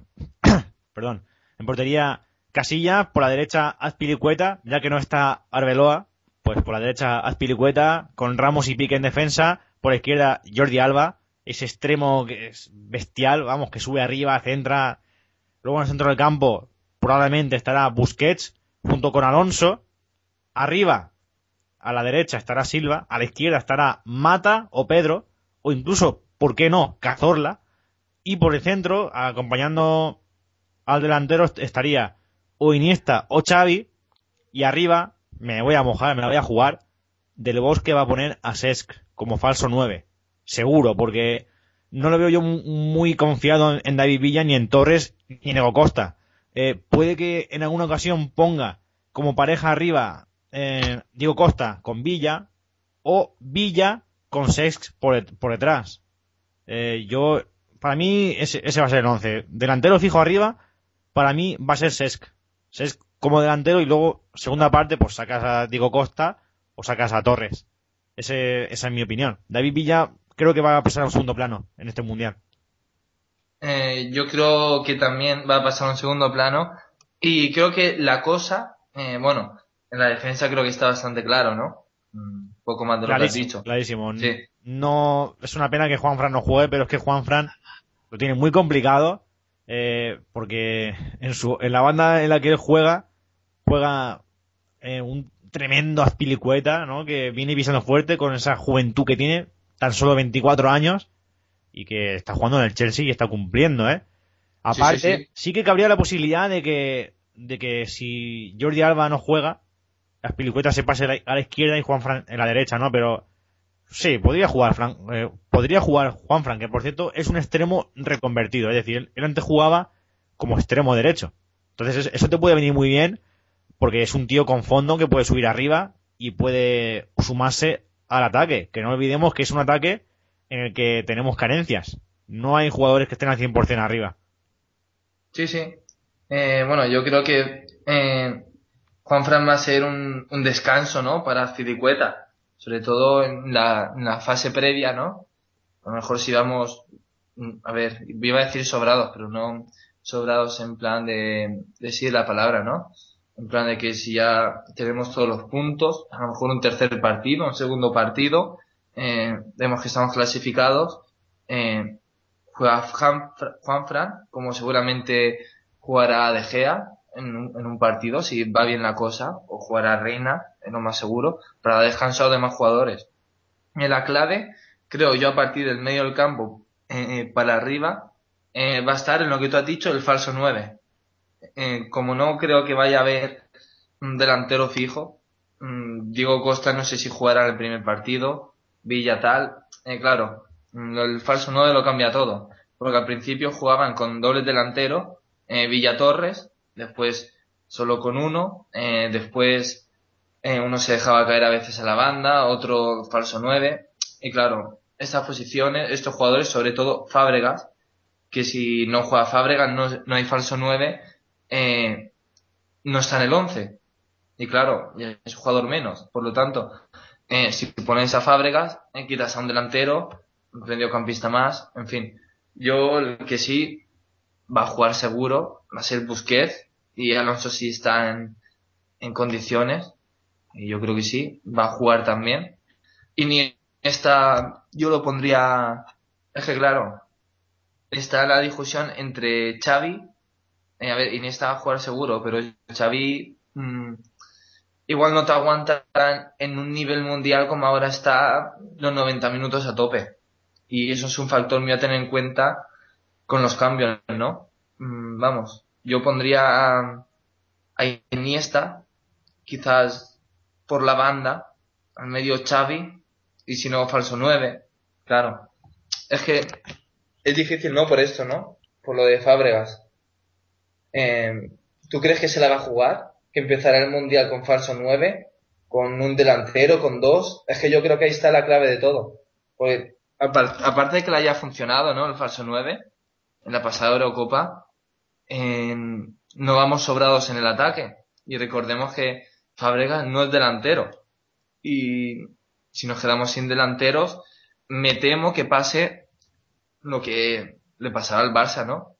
perdón, en portería Casilla, por la derecha Azpilicueta, ya que no está Arbeloa, pues por la derecha Azpilicueta, con Ramos y Pique en defensa, por la izquierda Jordi Alba, ese extremo que es bestial, vamos, que sube arriba, centra, luego en el centro del campo probablemente estará Busquets junto con Alonso, arriba a la derecha estará Silva, a la izquierda estará Mata o Pedro, o incluso, ¿por qué no?, Cazorla, y por el centro, acompañando al delantero, estaría o Iniesta o Xavi, y arriba, me voy a mojar, me la voy a jugar, Del Bosque va a poner a Sesc como falso 9. Seguro, porque no lo veo yo muy confiado en David Villa, ni en Torres, ni en Ego Costa. Eh, puede que en alguna ocasión ponga como pareja arriba eh, Diego Costa con Villa o Villa con Sesc por, por detrás. Eh, yo, para mí, ese, ese, va a ser el 11. Delantero fijo arriba, para mí va a ser Sesc. Sesc como delantero y luego, segunda parte, pues sacas a Diego Costa o sacas a Torres. Ese, esa es mi opinión. David Villa creo que va a pasar a un segundo plano en este mundial.
Eh, yo creo que también va a pasar a un segundo plano y creo que la cosa, eh, bueno, en la defensa creo que está bastante claro, ¿no? Un poco más de lo que has dicho.
Clarísimo. No, es una pena que Juan Fran no juegue, pero es que Juan Fran lo tiene muy complicado eh, porque en, su, en la banda en la que él juega, juega eh, un tremendo aspilicueta, ¿no? Que viene pisando fuerte con esa juventud que tiene, tan solo 24 años, y que está jugando en el Chelsea y está cumpliendo, ¿eh? Aparte, sí, que cabría la posibilidad de que, de que si Jordi Alba no juega, Aspilicueta se pase a la izquierda y Juan Fran en la derecha, ¿no? Pero sí, podría jugar Fran, eh, podría jugar Juan Fran, que por cierto es un extremo reconvertido, es decir, él antes jugaba como extremo derecho. Entonces eso te puede venir muy bien porque es un tío con fondo que puede subir arriba y puede sumarse al ataque. Que no olvidemos que es un ataque en el que tenemos carencias. No hay jugadores que estén al 100% arriba.
Sí, sí. Eh, bueno, yo creo que eh, Juan Fran va a ser un, descanso, ¿no? Para Filicueta. Sobre todo en la, en la fase previa, ¿no? A lo mejor si vamos, a ver, iba a decir sobrados, pero no sobrados en plan de decir la palabra, ¿no? En plan de que si ya tenemos todos los puntos, a lo mejor un tercer partido, un segundo partido, eh, vemos que estamos clasificados, eh, juega Juan, Fran, como seguramente jugará De Gea en un, en un, partido, si va bien la cosa, o jugará Reina, es lo más seguro, para descansar de más jugadores. En la clave, creo yo a partir del medio del campo eh para arriba, eh, va a estar en lo que tú has dicho, el falso 9. Eh, como no creo que vaya a haber un delantero fijo, mm, Diego Costa no sé si jugará el primer partido, Villa tal, eh, claro, mm, el falso 9 lo cambia todo, porque al principio jugaban con doble delantero, eh, Villa Torres, después solo con uno, eh, después eh, uno se dejaba caer a veces a la banda, otro falso 9, y claro, estas posiciones, estos jugadores, sobre todo Fábregas, que si no juega Fábregas no, no hay falso 9, eh, no está en el 11. Y claro, es un jugador menos. Por lo tanto, eh, si pones a Fábregas, eh, quitas a un delantero, un mediocampista más, en fin. Yo el que sí va a jugar seguro va a ser Busquets y Alonso sí está en, en condiciones. Y yo creo que sí, va a jugar también. Y ni esta, yo lo pondría, es que claro, está la discusión entre Xavi eh, a ver, Iniesta va a jugar seguro, pero Xavi mmm, igual no te aguanta en un nivel mundial como ahora está los 90 minutos a tope. Y eso es un factor muy a tener en cuenta con los cambios, ¿no? Mm, vamos, yo pondría a Iniesta, quizás por la banda, al medio Xavi, y si no, falso 9, claro. Es que es difícil, ¿no? Por esto, ¿no? Por lo de Fábregas. Eh, ¿Tú crees que se la va a jugar? ¿Que empezará el Mundial con falso 9? ¿Con un delantero? ¿Con dos? Es que yo creo que ahí está la clave de todo. Porque, aparte de que le haya funcionado, ¿no? El falso 9, en la pasada Eurocopa, no vamos sobrados en el ataque. Y recordemos que Fábregas no es delantero. Y si nos quedamos sin delanteros, me temo que pase lo que le pasaba al Barça, ¿no?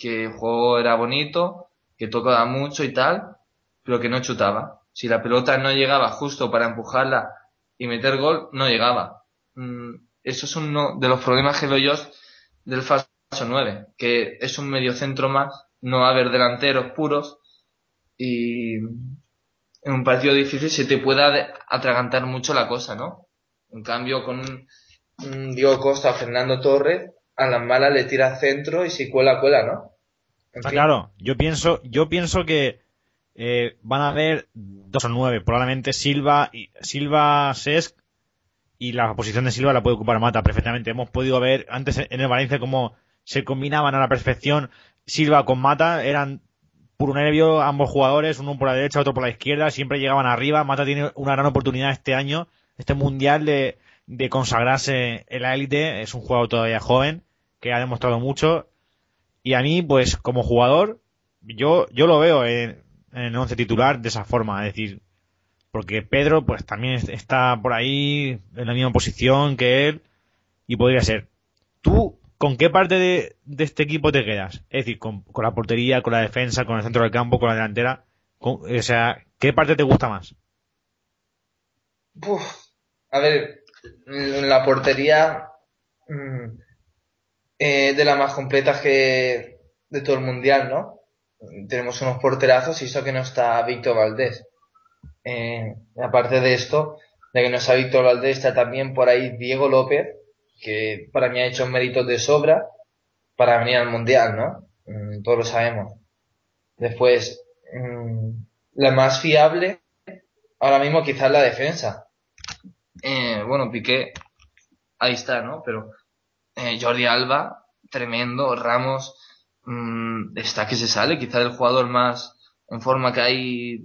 Que el juego era bonito, que tocaba mucho y tal, pero que no chutaba. Si la pelota no llegaba justo para empujarla y meter gol, no llegaba. Mm, eso es uno de los problemas que veo yo del falso 9, que es un medio centro más, no va a haber delanteros puros y en un partido difícil se te pueda atragantar mucho la cosa, ¿no? En cambio, con Diego Costa Fernando Torres, a las malas le tira centro y si cuela, cuela, ¿no?
Claro, yo pienso, yo pienso que eh, van a haber dos o nueve, probablemente Silva, y, Silva, Sesc y la posición de Silva la puede ocupar Mata perfectamente. Hemos podido ver antes en el Valencia cómo se combinaban a la perfección Silva con Mata, eran puro nervio ambos jugadores, uno por la derecha, otro por la izquierda, siempre llegaban arriba. Mata tiene una gran oportunidad este año, este mundial de, de consagrarse en la élite, es un jugador todavía joven que ha demostrado mucho y a mí pues como jugador yo yo lo veo en, el once titular de esa forma, es decir, porque Pedro pues también está por ahí en la misma posición que él y podría ser. ¿Tú con qué parte de, este equipo te quedas? Es decir, con, la portería, con la defensa, con el centro del campo, con la delantera. o sea, ¿qué parte te gusta más?
a ver, la portería mm, eh, de las más completas que de todo el mundial, ¿no? Tenemos unos porterazos y eso que no está Víctor Valdés. Eh, aparte de esto, de que no está Víctor Valdés, está también por ahí Diego López, que para mí ha hecho méritos de sobra para venir al mundial, ¿no? Mm, todos lo sabemos. Después, mm, la más fiable, ahora mismo quizás la defensa. Eh, bueno, Piqué, ahí está, ¿no? Pero eh, Jordi Alba, tremendo, Ramos, mm, está que se sale, quizás el jugador más en forma que hay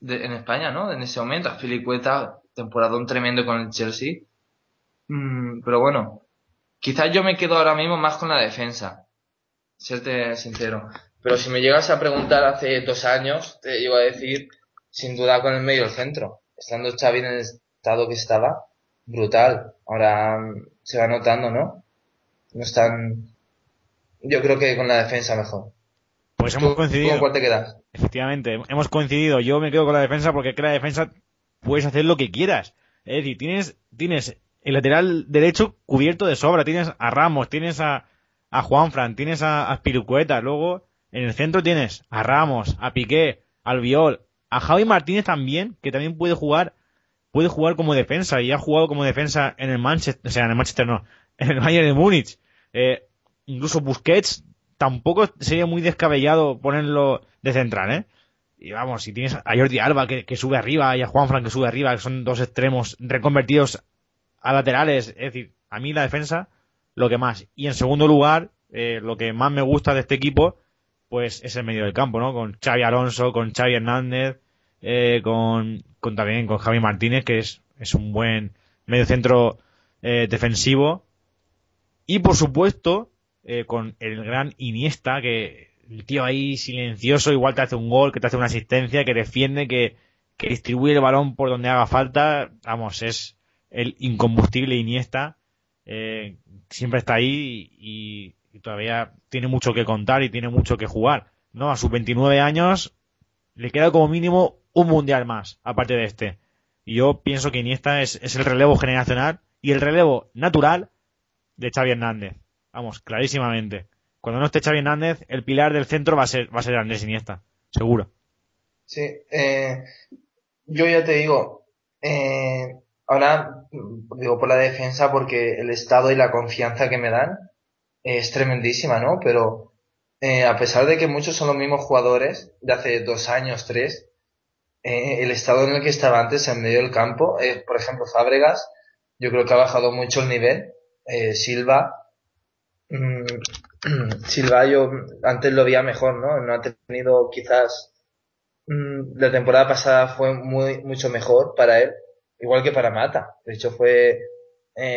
en España, ¿no? En ese momento, Filicueta, temporadón tremendo con el Chelsea. Mm, pero bueno, quizás yo me quedo ahora mismo más con la defensa, serte sincero. Pero si me llegas a preguntar hace dos años, te iba a decir, sin duda con el medio centro. Estando Xavi en el estado que estaba, brutal. Ahora se va notando, ¿no? No están... Yo creo que con la defensa mejor.
Pues hemos coincidido.
¿Con cuál te quedas?
Efectivamente, hemos coincidido. Yo me quedo con la defensa porque que la defensa puedes hacer lo que quieras. Es decir, tienes, tienes el lateral derecho cubierto de sobra. Tienes a Ramos, tienes a, a Juanfran, tienes a, a Pirucueta. Luego, en el centro tienes a Ramos, a Piqué, al Viol, a Javi Martínez también, que también puede jugar, puede jugar como defensa y ha jugado como defensa en el Manchester, o sea, en el Manchester no, en el Bayern de Múnich. Eh, incluso Busquets tampoco sería muy descabellado ponerlo de central, ¿eh? Y vamos, si tienes a Jordi Alba que, sube arriba y a Juanfran que sube arriba, que son dos extremos reconvertidos a laterales, es decir, a mí la defensa, lo que más. Y en segundo lugar, eh, lo que más me gusta de este equipo, pues es el medio del campo, ¿no? Con Xavi Alonso, con Xavi Hernández, eh, con, también con Javi Martínez, que es, es un buen medio centro eh, defensivo. Y por supuesto, eh, con el gran Iniesta, que el tío ahí silencioso, igual te hace un gol, que te hace una asistencia, que defiende, que, que distribuye el balón por donde haga falta. Vamos, es el incombustible Iniesta. Eh, siempre está ahí y, todavía tiene mucho que contar y tiene mucho que jugar. ¿no? A sus 29 años le queda como mínimo un mundial más, aparte de este. Y yo pienso que Iniesta es, es el relevo generacional y el relevo natural de Xavi Hernández. Vamos, clarísimamente. Cuando no esté Xavi Hernández, el pilar del centro va a ser, va a ser Andrés Iniesta. Seguro.
Sí, eh, yo ya te digo, eh, ahora digo por la defensa porque el estado y la confianza que me dan es tremendísima, ¿no? Pero eh, a pesar de que muchos son los mismos jugadores de hace dos años, tres, eh, el estado en el que estaba antes en medio del campo, eh, por ejemplo, Fábregas, yo creo que ha bajado mucho el nivel. Eh, Silva, Mm, Silva yo antes lo veía mejor, ¿no? No ha tenido quizás mm, la temporada pasada fue muy mucho mejor para él, igual que para Mata. De hecho fue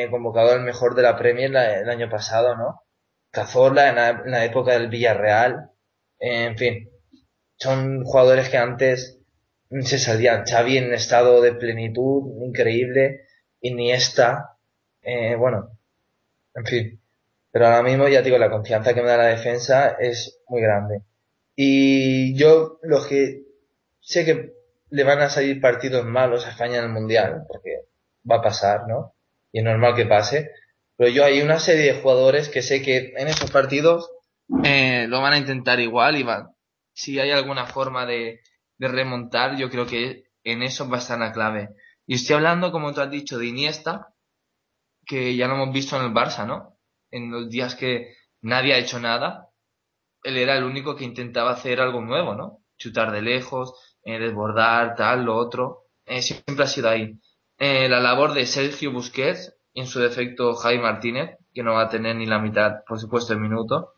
convocado el mejor de la Premier el año pasado, ¿no? Cazorla en la, época del Villarreal, en fin, son jugadores que antes se salían. Xavi en estado de plenitud increíble, Iniesta, eh, bueno, en fin Pero ahora mismo, ya digo, la confianza que me da la defensa es muy grande. Y yo, lo que sé que le van a salir partidos malos a España en el Mundial, porque va a pasar, ¿no? Y es normal que pase. Pero yo hay una serie de jugadores que sé que en esos partidos eh, lo van a intentar igual y van. Si hay alguna forma de, de remontar, yo creo que en eso va a estar la clave. Y estoy hablando, como tú has dicho, de Iniesta, que ya lo hemos visto en el Barça, ¿no? En los días que nadie ha hecho nada, él era el único que intentaba hacer algo nuevo, ¿no? Chutar de lejos, eh, desbordar, tal, lo otro. Eh, siempre ha sido ahí. Eh, la labor de Sergio Busquets, en su defecto Jaime Martínez, que no va a tener ni la mitad, por supuesto, el minuto.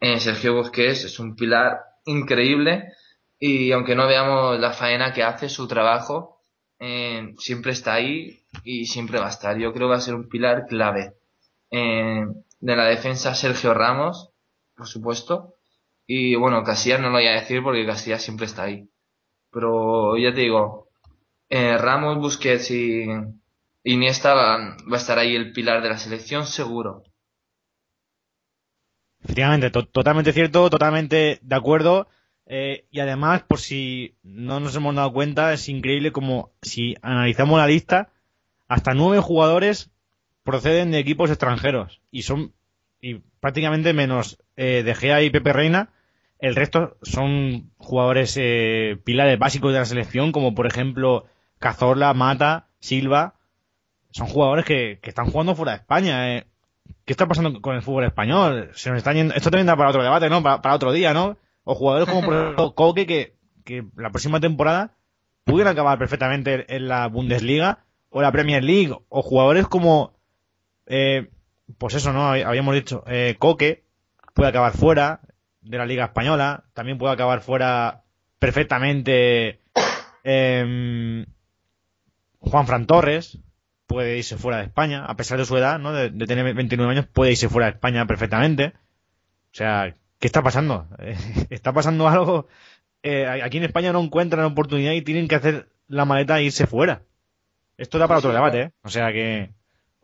Sergio Busquets es un pilar increíble y aunque no veamos la faena que hace, su trabajo, siempre está ahí y siempre va a estar. Yo creo que va a ser un pilar clave. de la defensa Sergio Ramos, por supuesto. Y bueno, Casillas no lo voy a decir porque Casillas siempre está ahí. Pero ya te digo, eh, Ramos, Busquets y Iniesta va, va a estar ahí el pilar de la selección seguro.
Efectivamente, totalmente cierto, totalmente de acuerdo. Eh, y además, por si no nos hemos dado cuenta, es increíble como si analizamos la lista, hasta nueve jugadores proceden de equipos extranjeros y son y prácticamente menos eh, De Gea y Pepe Reina, el resto son jugadores eh, pilares básicos de la selección, como por ejemplo Cazorla, Mata, Silva. Son jugadores que, están jugando fuera de España. Eh. ¿Qué está pasando con el fútbol español? Se nos están yendo... Esto también da para otro debate, ¿no? Para, otro día, ¿no? O jugadores como por ejemplo Koke, que, que la próxima temporada pudieran acabar perfectamente en la Bundesliga o la Premier League. O jugadores como... Eh, pues eso, ¿no? Habíamos dicho, eh, Coque puede acabar fuera, de la Liga Española. También puede acabar fuera perfectamente eh, Juan Fran Torres. Puede irse fuera de España, a pesar de su edad, ¿no? De, tener 29 años, puede irse fuera de España perfectamente. O sea, ¿qué está pasando? está pasando algo. Eh, aquí en España no encuentran oportunidad y tienen que hacer la maleta e irse fuera. Esto da para otro debate, ¿eh? O sea que.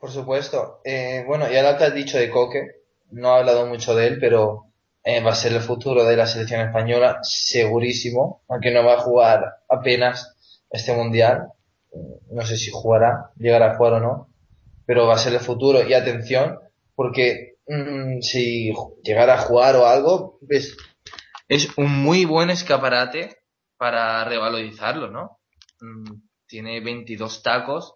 Por supuesto. Eh, bueno, ya lo que has dicho de Coque, no he hablado mucho de él, pero eh, va a ser el futuro de la selección española, segurísimo, aunque no va a jugar apenas este mundial. No sé si jugará, llegará a jugar o no, pero va a ser el futuro. Y atención, porque mm, si llegara a jugar o algo, pues es un muy buen escaparate para revalorizarlo, ¿no? Mm, tiene 22 tacos,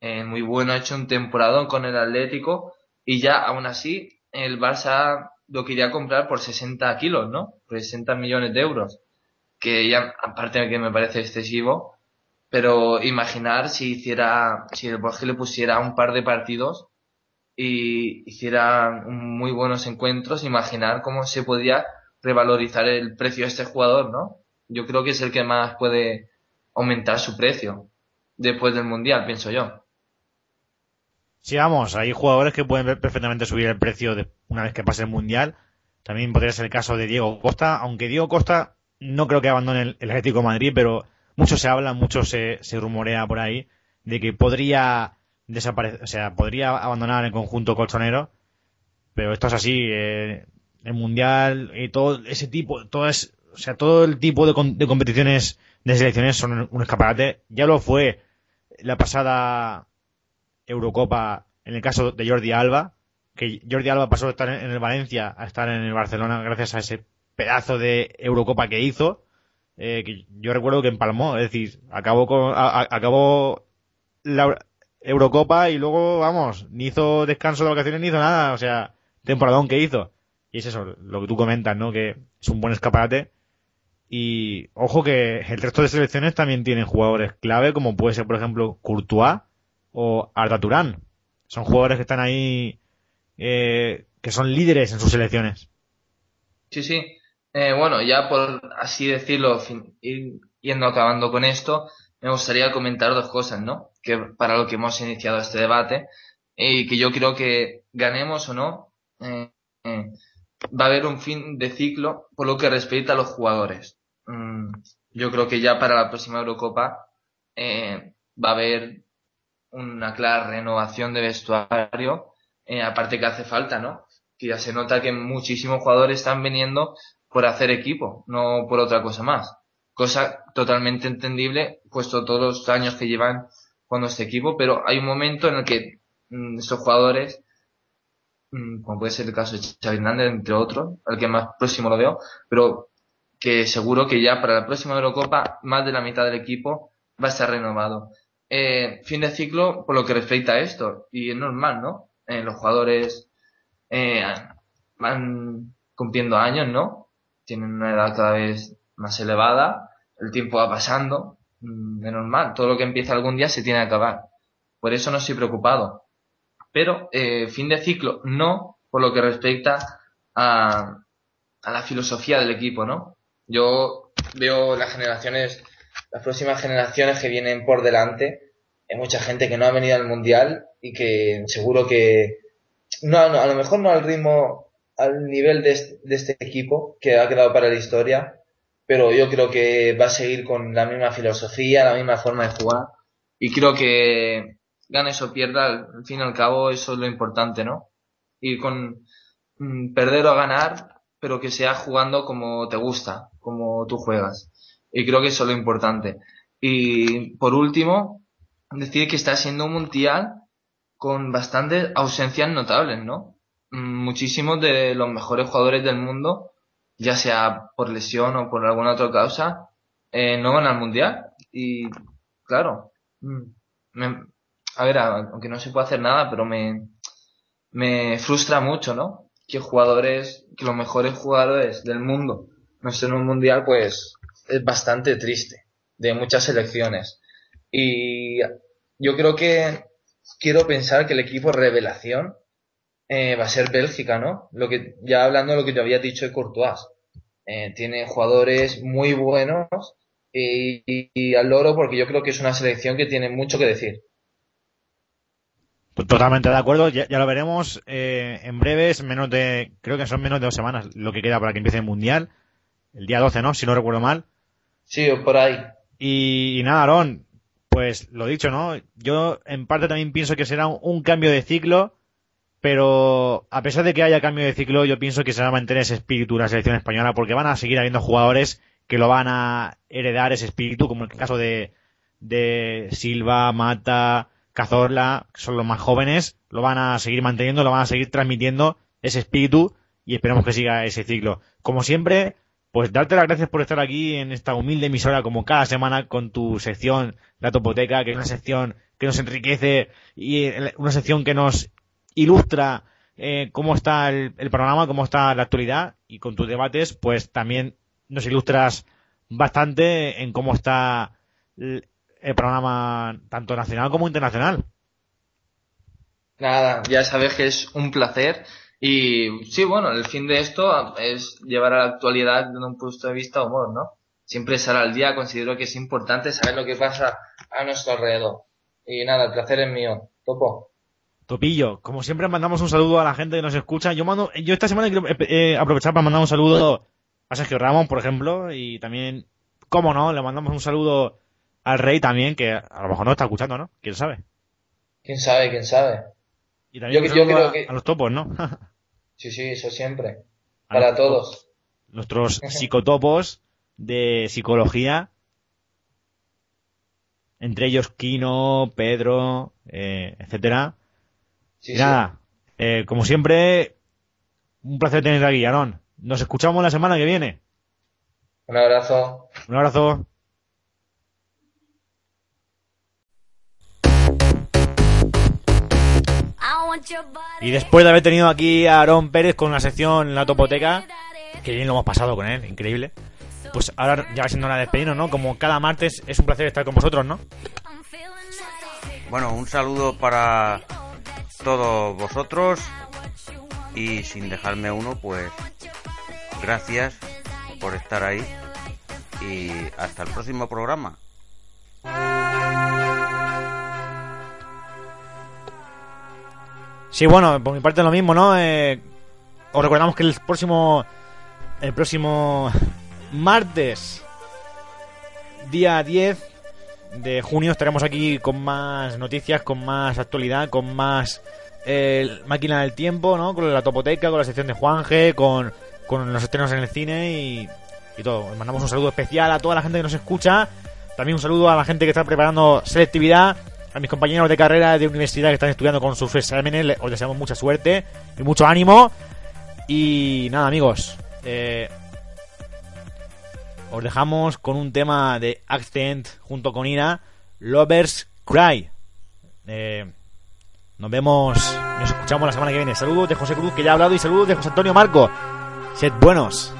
eh, muy bueno, ha hecho un temporada con el Atlético y ya aún así el Barça lo quería comprar por 60 kilos, ¿no? Por 60 millones de euros. Que ya, aparte de que me parece excesivo, pero imaginar si hiciera, si el Borges le pusiera un par de partidos y hiciera muy buenos encuentros, imaginar cómo se podía revalorizar el precio de este jugador, ¿no? Yo creo que es el que más puede aumentar su precio después del Mundial, pienso yo.
Sí, vamos, hay jugadores que pueden perfectamente subir el precio de, una vez que pase el Mundial. También podría ser el caso de Diego Costa, aunque Diego Costa no creo que abandone el, Atlético Madrid, pero mucho se habla, mucho se, se rumorea por ahí de que podría desaparecer, o sea, podría abandonar el conjunto colchonero, pero esto es así, eh, el mundial y todo ese tipo, todo es, o sea, todo el tipo de, de competiciones de selecciones son un escaparate. Ya lo fue la pasada Eurocopa en el caso de Jordi Alba, que Jordi Alba pasó de estar en el Valencia a estar en el Barcelona gracias a ese pedazo de Eurocopa que hizo, eh, que yo recuerdo que empalmó, es decir, acabó con, acabó la Eurocopa y luego, vamos, ni hizo descanso de vacaciones ni hizo nada, o sea, temporadón que hizo. Y es eso, lo que tú comentas, ¿no? Que es un buen escaparate. Y ojo que el resto de selecciones también tienen jugadores clave, como puede ser, por ejemplo, Courtois, o Arda Turán. Son jugadores que están ahí, eh, que son líderes en sus selecciones.
Sí, sí. Eh, bueno, ya por así decirlo, ir yendo acabando con esto, me gustaría comentar dos cosas, ¿no? Que para lo que hemos iniciado este debate y que yo creo que ganemos o no, eh, va a haber un fin de ciclo por lo que respecta a los jugadores. Mm, yo creo que ya para la próxima Eurocopa va a haber una clara renovación de vestuario, eh, aparte que hace falta, ¿no? que ya se nota que muchísimos jugadores están viniendo por hacer equipo, no por otra cosa más. Cosa totalmente entendible, puesto todos los años que llevan jugando este equipo, pero hay un momento en el que mm, estos jugadores, mm, como puede ser el caso de Xavi Hernández, entre otros, al que más próximo lo veo, pero que seguro que ya para la próxima Eurocopa más de la mitad del equipo va a estar renovado. Eh, fin de ciclo por lo que respecta a esto, y es normal, ¿no? Eh, los jugadores eh, van cumpliendo años, ¿no? Tienen una edad cada vez más elevada, el tiempo va pasando, mm, es normal, todo lo que empieza algún día se tiene que acabar. Por eso no estoy preocupado. Pero eh, fin de ciclo no por lo que respecta a, a la filosofía del equipo, ¿no? Yo veo las generaciones, las próximas generaciones que vienen por delante, hay mucha gente que no ha venido al mundial y que seguro que no, a lo mejor no al ritmo, al nivel de, de este equipo que ha quedado para la historia, pero yo creo que va a seguir con la misma filosofía, la misma forma de jugar y creo que gane o pierda, al fin y al cabo eso es lo importante, ¿no? Ir con mm, perder o ganar, pero que sea jugando como te gusta, como tú juegas. Y creo que eso es lo importante. Y por último, decir que está siendo un mundial con bastantes ausencias notables, ¿no? Mm, Muchísimos de los mejores jugadores del mundo, ya sea por lesión o por alguna otra causa, eh, no van al mundial. Y claro, mm, me- a ver, aunque no se puede hacer nada, pero me, me frustra mucho, ¿no? Que jugadores, que los mejores jugadores del mundo no estén en un mundial, pues es bastante triste, de muchas selecciones. Y yo creo que quiero pensar que el equipo revelación eh, va a ser Bélgica, ¿no? Lo que, ya hablando de lo que te había dicho de Courtois. Eh, tiene jugadores muy buenos y, y- y al loro porque yo creo que es una selección que tiene mucho que decir.
Totalmente de acuerdo, ya, ya lo veremos eh, en breves, menos de, creo que son menos de dos semanas lo que queda para que empiece el Mundial, el día 12, ¿no? Si no recuerdo mal.
Sí, por ahí.
Y, y nada, Aaron, pues lo dicho, ¿no? Yo en parte también pienso que será un, un cambio de ciclo, pero a pesar de que haya cambio de ciclo, yo pienso que se va a mantener ese espíritu de la selección española, porque van a seguir habiendo jugadores que lo van a heredar ese espíritu, como el caso de, de Silva, Mata, Cazorla, que son los más jóvenes, lo van a seguir manteniendo, lo van a seguir transmitiendo ese espíritu y esperemos que siga ese ciclo. Como siempre, pues darte las gracias por estar aquí en esta humilde emisora como cada semana con tu sección La Topoteca, que es una sección que nos enriquece y eh, una sección que nos ilustra eh, cómo está el, programa, cómo está la actualidad y con tus debates pues también nos ilustras bastante en cómo está el, el programa tanto nacional como internacional.
Nada, ya sabes que es un placer. Y sí, bueno, el fin de esto es llevar a la actualidad desde un punto de vista humor, ¿no? Siempre estar al día, considero que es importante saber lo que pasa a nuestro alrededor. Y nada, el placer es mío. Topo.
Topillo, como siempre mandamos un saludo a la gente que nos escucha. Yo mando, yo esta semana quiero eh, eh, aprovechar para mandar un saludo a Sergio Ramón, por ejemplo, y también, cómo no, le mandamos un saludo al Rey también, que a lo mejor no está escuchando, ¿no? ¿Quién sabe?
¿Quién sabe? ¿Quién sabe?
Y también
Yo- creo
a,
que-
a los topos, ¿no?
Sí, sí, eso siempre.
A
Para todos.
Nuestros psicotopos de psicología. Entre ellos Kino, Pedro, eh, etcétera.
Sí,
Y
sí.
nada, eh, como siempre, un placer tenerte aquí, Aarón. Nos escuchamos la semana que viene.
Un abrazo.
Un abrazo. Y después de haber tenido aquí a Aarón Pérez con la sección La Topoteca, que bien lo hemos pasado con él, increíble. Pues ahora ya va siendo hora de despedirnos, ¿no? Como cada martes es un placer estar con vosotros, ¿no?
Bueno, un saludo para todos vosotros y sin dejarme uno, pues gracias por estar ahí y hasta el próximo programa.
Sí, bueno, por mi parte lo mismo, ¿no? Eh, os recordamos que el próximo el próximo martes día 10 de junio estaremos aquí con más noticias, con más actualidad, con más el Máquina del Tiempo, ¿no? Con la topoteca, con la sección de Juanje, con, con los estrenos en el cine y, y todo. Mandamos un saludo especial a toda la gente que nos escucha. También un saludo a la gente que está preparando selectividad, a mis compañeros de carrera de universidad que están estudiando con sus exámenes. Os deseamos mucha suerte y mucho ánimo. Y nada, amigos. Eh, os dejamos con un tema de Accent junto con Ira, Lovers Cry. Eh, nos vemos, nos escuchamos la semana que viene. Saludos de José Cruz, que ya ha hablado, y saludos de José Antonio Marco. Sed buenos.